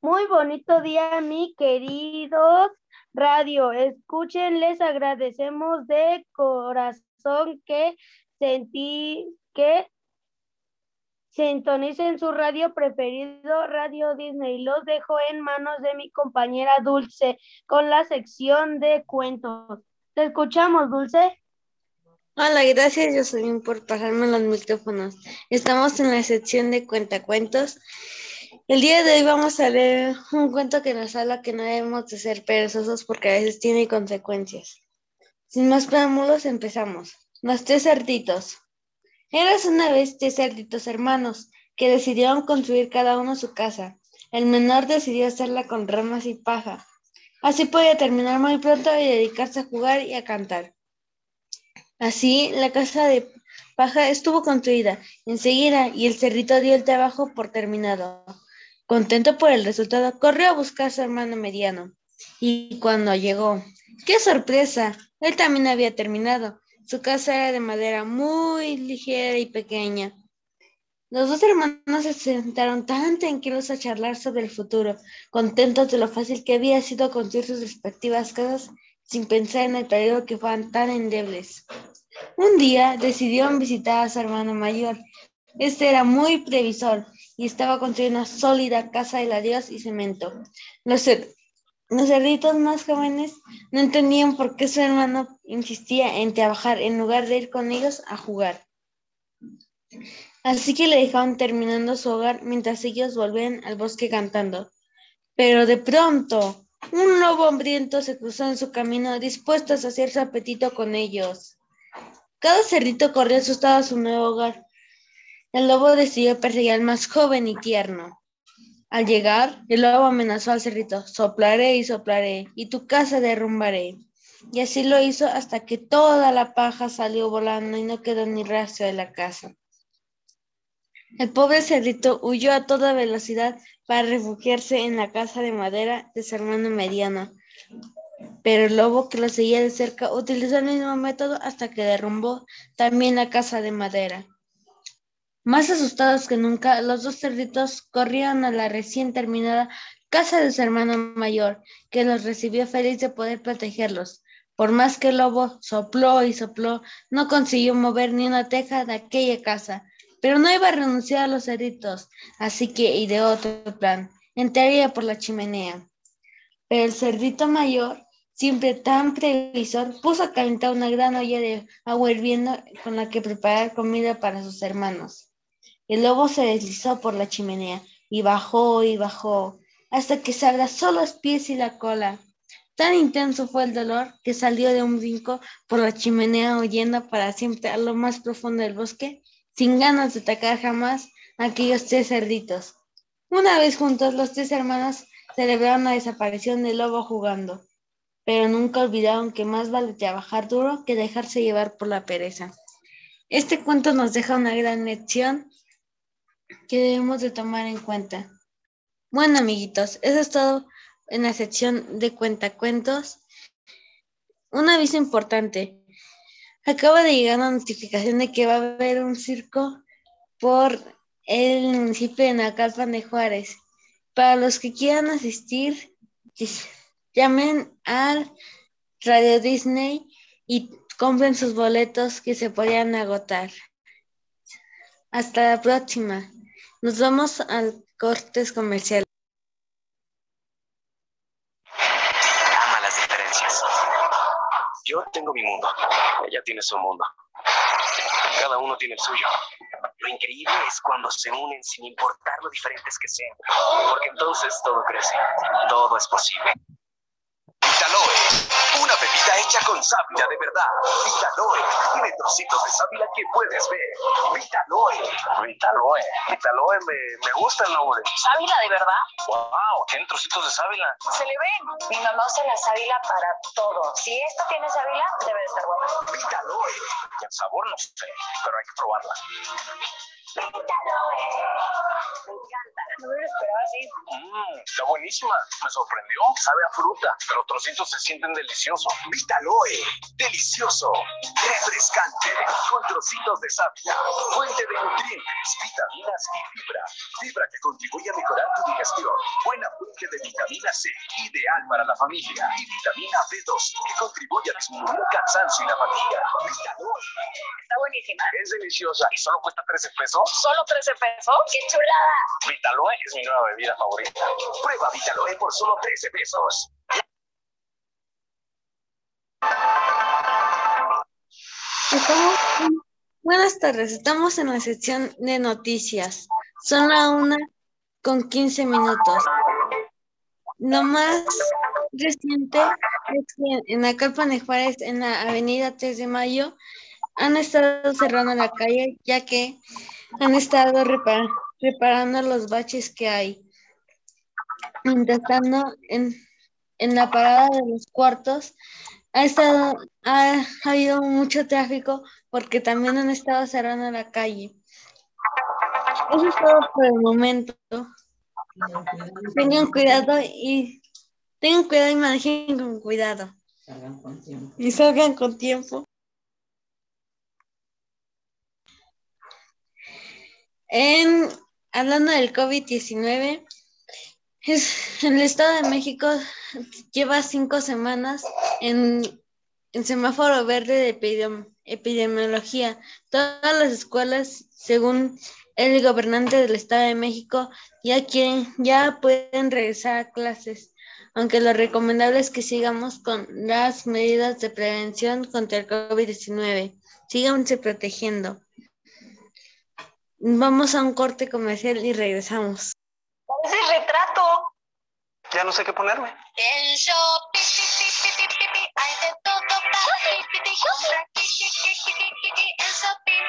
Muy bonito día, mi queridos radio. Escuchen, les agradecemos de corazón que sentí que sintonicen su radio preferido, Radio Disney. Los dejo en manos de mi compañera Dulce con la sección de cuentos. Te escuchamos, Dulce. Hola, gracias, soy por pasarme los micrófonos. Estamos en la sección de cuentacuentos. El día de hoy vamos a leer un cuento que nos habla que no debemos de ser perezosos porque a veces tiene consecuencias. Sin más preámbulos, empezamos. Los tres cerditos. Eras una vez tres cerditos hermanos que decidieron construir cada uno su casa. El menor decidió hacerla con ramas y paja. Así podía terminar muy pronto y dedicarse a jugar y a cantar. Así, la casa de paja estuvo construida enseguida y el cerdito dio el trabajo por terminado. Contento por el resultado, corrió a buscar a su hermano mediano. Y cuando llegó, ¡qué sorpresa! Él también había terminado. Su casa era de madera muy ligera y pequeña. Los dos hermanos se sentaron tan tranquilos a charlar sobre el futuro, contentos de lo fácil que había sido construir sus respectivas casas sin pensar en el peligro que fueran tan endebles. Un día decidieron visitar a su hermano mayor. Este era muy previsor y estaba construyendo una sólida casa de ladrillos y cemento. Los, los cerditos más jóvenes no entendían por qué su hermano insistía en trabajar en lugar de ir con ellos a jugar. Así que le dejaron terminando su hogar mientras ellos volvían al bosque cantando. Pero de pronto, un lobo hambriento se cruzó en su camino, dispuesto a saciar su apetito con ellos. Cada cerdito corrió asustado a su nuevo hogar. El lobo decidió perseguir al más joven y tierno. Al llegar, el lobo amenazó al cerdito, soplaré y soplaré, y tu casa derrumbaré. Y así lo hizo hasta que toda la paja salió volando y no quedó ni rastro de la casa. El pobre cerdito huyó a toda velocidad para refugiarse en la casa de madera de su hermano mediano. Pero el lobo que lo seguía de cerca utilizó el mismo método hasta que derrumbó también la casa de madera. Más asustados que nunca, los dos cerditos corrieron a la recién terminada casa de su hermano mayor, que los recibió feliz de poder protegerlos. Por más que el lobo sopló y sopló, no consiguió mover ni una teja de aquella casa, pero no iba a renunciar a los cerditos, así que ideó otro plan. Entraría por la chimenea. Pero el cerdito mayor, siempre tan previsor, puso a calentar una gran olla de agua hirviendo con la que preparar comida para sus hermanos. El lobo se deslizó por la chimenea y bajó y bajó hasta que se abrazó los pies y la cola. Tan intenso fue el dolor que salió de un brinco por la chimenea huyendo para siempre a lo más profundo del bosque sin ganas de atacar jamás a aquellos tres cerditos. Una vez juntos, los tres hermanos celebraron la desaparición del lobo jugando, pero nunca olvidaron que más vale trabajar duro que dejarse llevar por la pereza. Este cuento nos deja una gran lección que debemos de tomar en cuenta. Bueno, amiguitos, eso es todo en la sección de cuentacuentos. Un aviso importante. Acaba de llegar una notificación de que va a haber un circo por el municipio de Nacalpan de Juárez. Para los que quieran asistir, llamen al Radio Disney y compren sus boletos que se podrían agotar. Hasta la próxima. Nos vamos al cortes comercial. Yo tengo mi mundo, ella tiene su mundo. Cada uno tiene el suyo. Lo increíble es cuando se unen sin importar lo diferentes que sean, porque entonces todo crece, todo es posible. Vitaloe, una bebida hecha con sábila de verdad. Vitaloe, tiene trocitos de sábila que puedes ver. Vitaloe. Vitaloe. Vitaloe, me, me gusta el nombre. ¿Sábila de verdad? ¡Wow! Tiene trocitos de sábila. Se le ven. Mi mamá usa la sábila para todo. Si esto tiene sábila, debe de estar bueno. Vitaloe. Y el sabor no sé, pero hay que probarla. Vitaloe. Me encanta. No me lo esperaba así. Mmm, está buenísima. Me sorprendió. Sabe a fruta, pero los trocitos se sienten deliciosos. Vitaloe, delicioso, refrescante, con trocitos de sábila, fuente de nutrientes, vitaminas y fibra. Fibra que contribuye a mejorar tu digestión. Buena fuente de vitamina C, ideal para la familia. Y vitamina B2, que contribuye a disminuir el cansancio y la fatiga. Vitaloe. Está buenísima. Es deliciosa y solo cuesta 13 pesos. ¿Solo 13 pesos? ¡Qué chulada! Vitaloe es mi nueva bebida favorita. Prueba Vitaloe por solo 13 pesos. Estamos- Buenas tardes, estamos en la sección de noticias. Son la una con 15 minutos. Lo más reciente es que en Acalpan de Juárez, en la avenida 3 de Mayo, han estado cerrando la calle ya que han estado repar- reparando los baches que hay. Mientras tanto, en, en la parada de los cuartos ha estado, ha, ha habido mucho tráfico porque también han estado cerrando la calle. Eso es todo por el momento. Tengan cuidado y tengan cuidado y manejen con cuidado. Y salgan con tiempo. En, hablando del COVID-19, es- el Estado de México lleva cinco semanas en, en semáforo verde de epidem- epidemiología. Todas las escuelas, según el gobernante del Estado de México, ya quieren, ya pueden regresar a clases, aunque lo recomendable es que sigamos con las medidas de prevención contra el COVID-19. Síganse protegiendo. Vamos a un corte comercial y regresamos. Ya no sé qué ponerme. En Shopee, pi, pi, pi, pi, pi, pi, hay de todo para ti, pi, pi, compra, ki, ki, ki, ki, ki, ki, ki, en Shopee.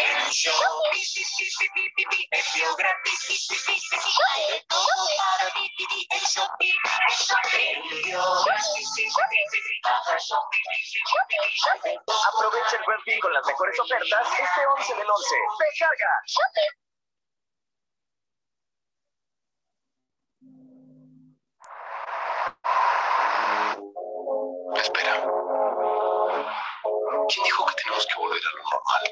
En Shopee, pi, pi, pi, pi, pi, pi, envío gratis, pi, pi, pi, pi, pi, hay de todo para ti, pi, pi, en Shopee. En Shopee, envío gratis, pi, pi, pi, pi, pi, baja Shopee, pi, pi, pi, pi, pi, hay de todo Aprovecha el buen fin con las mejores ofertas este 11 del 11. Recarga. Shopee. ¿Quién dijo que tenemos que volver a lo normal?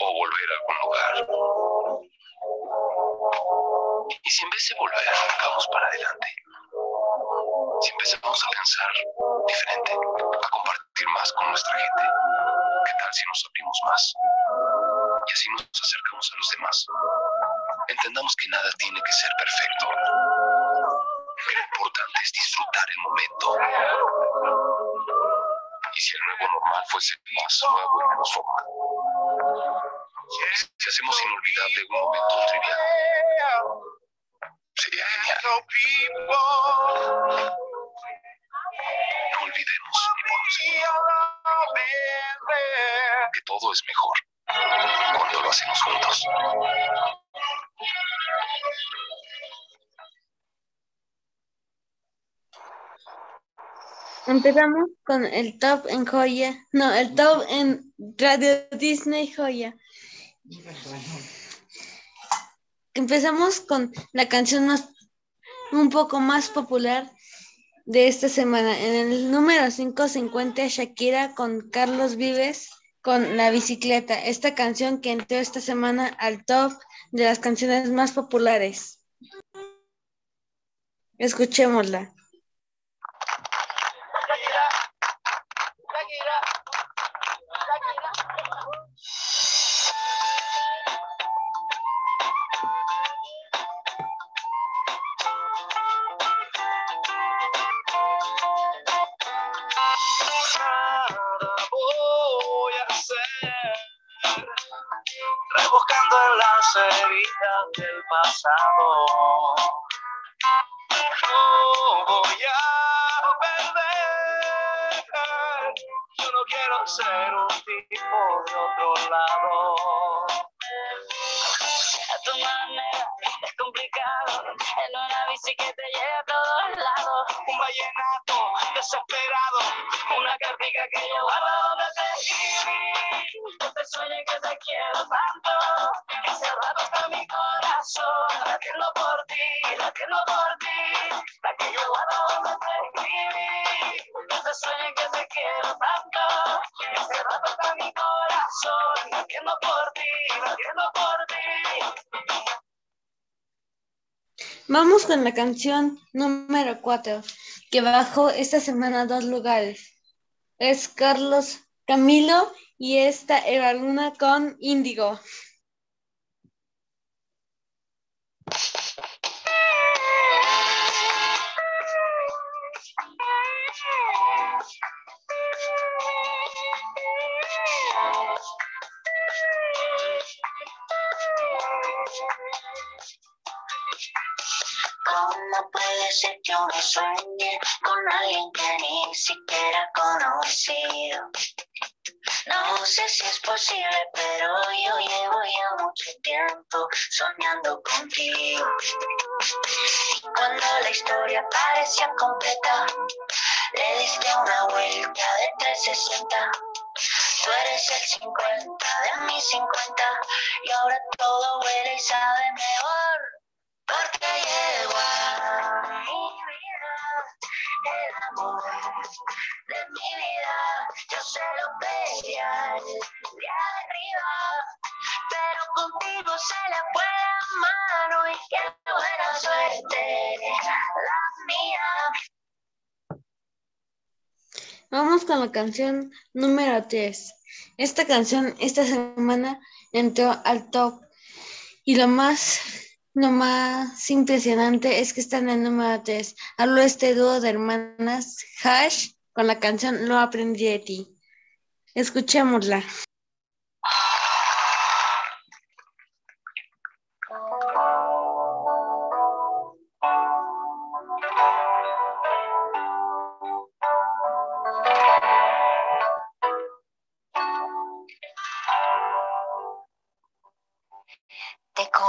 O volver a algún lugar. ¿Y si en vez de volver, vamos para adelante? Si empezamos a pensar diferente, a compartir más con nuestra gente, ¿qué tal si nos abrimos más? Y así nos acercamos a los demás. Entendamos que nada tiene que ser perfecto. Lo importante es disfrutar el momento. Y fuese más nuevo y menos formal. Si hacemos inolvidable un momento trivial. Sería genial. No olvidemos segundo que todo es mejor cuando lo hacemos juntos. Empezamos con el top en joya, no, el top en Radio Disney Joya. Empezamos con la canción más, un poco más popular de esta semana. En el número 5 se encuentra Shakira con Carlos Vives con La Bicicleta. Esta canción que entró esta semana al top de las canciones más populares. Escuchémosla. Yo no quiero ser un tipo de otro lado. A tu manera es complicado. En una bici que te lleva a todos lados. Un vallenato desesperado, Una cartica que yo guardo donde te escribí. No te sueñes que te quiero tanto. Que cerrado está mi corazón. Latiendo por ti, latiendo por ti. La que yo guardo donde te escribí. soy, Vamos con la canción número 4, que bajó esta semana dos lugares. Es Carlos Camilo y esta Eva Luna con Índigo. ¿Cómo puede ser que uno sueñe con alguien que ni siquiera conocido? No sé si es posible, pero yo llevo ya mucho tiempo soñando contigo. Y cuando la historia parecía completa, le diste una vuelta de 360. Tú eres el 50 de mis 50 y ahora todo huele y sabe mejor. Porque llegó a amor de mi vida. Yo se lo pedía de arriba, pero contigo se le fue la mano y qué buena suerte la mía. Vamos con la canción número 3. Esta canción esta semana entró al top y lo más, lo más impresionante es que está en el número 3. Habló este dúo de hermanas Hash con la canción Lo aprendí de ti. Escuchémosla.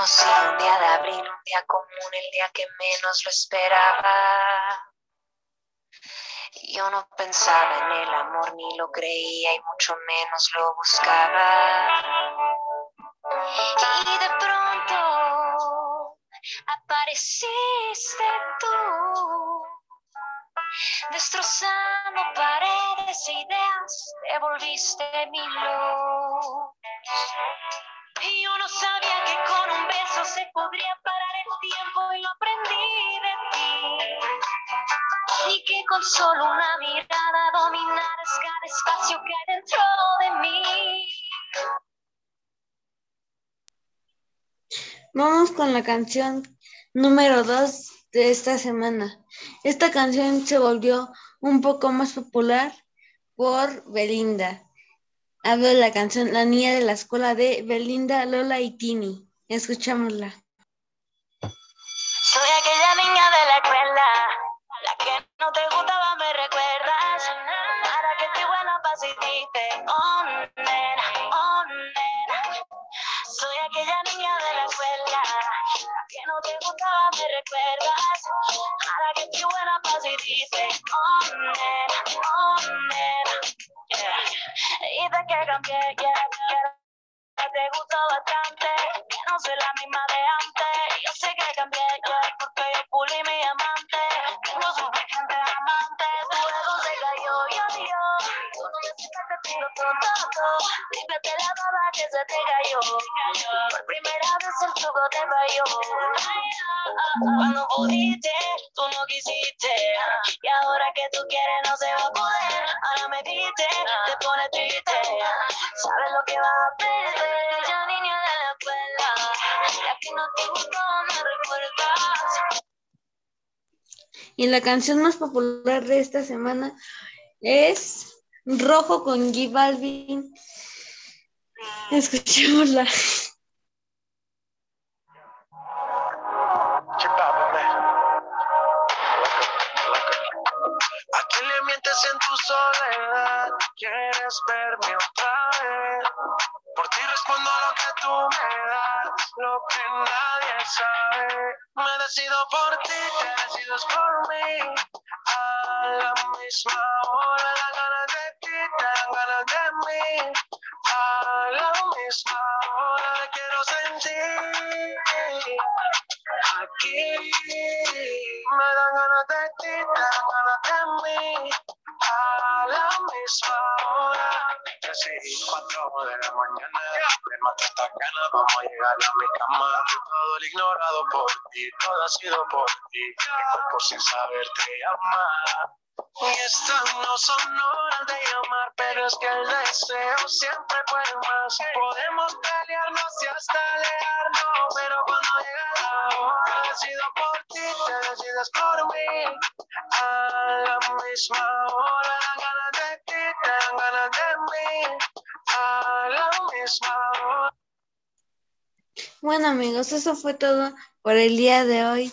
Conocí un día de abril, un día común, el día que menos lo esperaba. Yo no pensaba en el amor, ni lo creía y mucho menos lo buscaba. Y de pronto apareciste tú, destrozando paredes e ideas, devolviste mi luz. Y yo no sabía que con un beso se podría parar el tiempo y lo aprendí de ti. Y que con solo una mirada dominaras cada espacio que hay dentro de mí. Vamos con la canción número 2 de esta semana. Esta canción se volvió un poco más popular por Belinda. Hablo de la canción La niña de la escuela de Belinda, Lola y Tini. Escuchámosla. Soy aquella niña de la escuela, la que no te gustaba, me recuerdas. Ahora que estoy buena pa' decirte, oh nena, oh. Soy aquella niña de la escuela, la que no te gustaba, me recuerdas. Ahora que estoy buena pa' decirte, oh nena, oh. Yeah. Y de que cambié, yeah, que te gustó bastante, que no soy la misma de antes. Yo sé que cambié, yeah, porque yo pulí mi amante. Tengo suficientes amantes, tu ego se cayó, yo, yo. Tú no necesitas te pido todo. Límpiate la baba que se te cayó. Por primera vez el truco te falló. Cuando pudiste, tú no quisiste. Y ahora que tú quieres no poder. Ahora me diste, te pone triste. Sabes lo que vas a perder. Ya niña de la escuela, la que no te gustó, me recuerdas. Y la canción más popular de esta semana es Rojo con G Balvin. Escuchémosla. ¿A quién le mientes en tu soledad? ¿Quieres verme otra vez? Por ti respondo lo que tú me das, lo que nadie sabe. Me decido por ti, te decides por mí. A la misma hora, dan ganas de ti, te dan ganas de mí. A la misma hora, te quiero sentir. Aquí me dan ganas de ti, te dan ganas de mí. A la misma hora, tres y cuatro de para mañana. Me mata esta gana, vamos a llegar a mi cama. Todo el ignorado por ti, todo ha sido por ti. Mi cuerpo sin saber te llama. Y estas no son horas de llamar, pero es que el deseo siempre puede más. Podemos pelearnos y hasta alejarnos, pero cuando llega la hora, decido por ti, te decides por mí. A la misma hora, dan ganas Bueno amigos, eso fue todo por el día de hoy.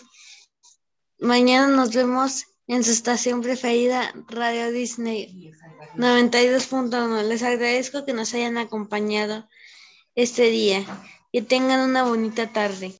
Mañana nos vemos en su estación preferida, Radio Disney 92.1. Les agradezco que nos hayan acompañado este día. Que tengan una bonita tarde.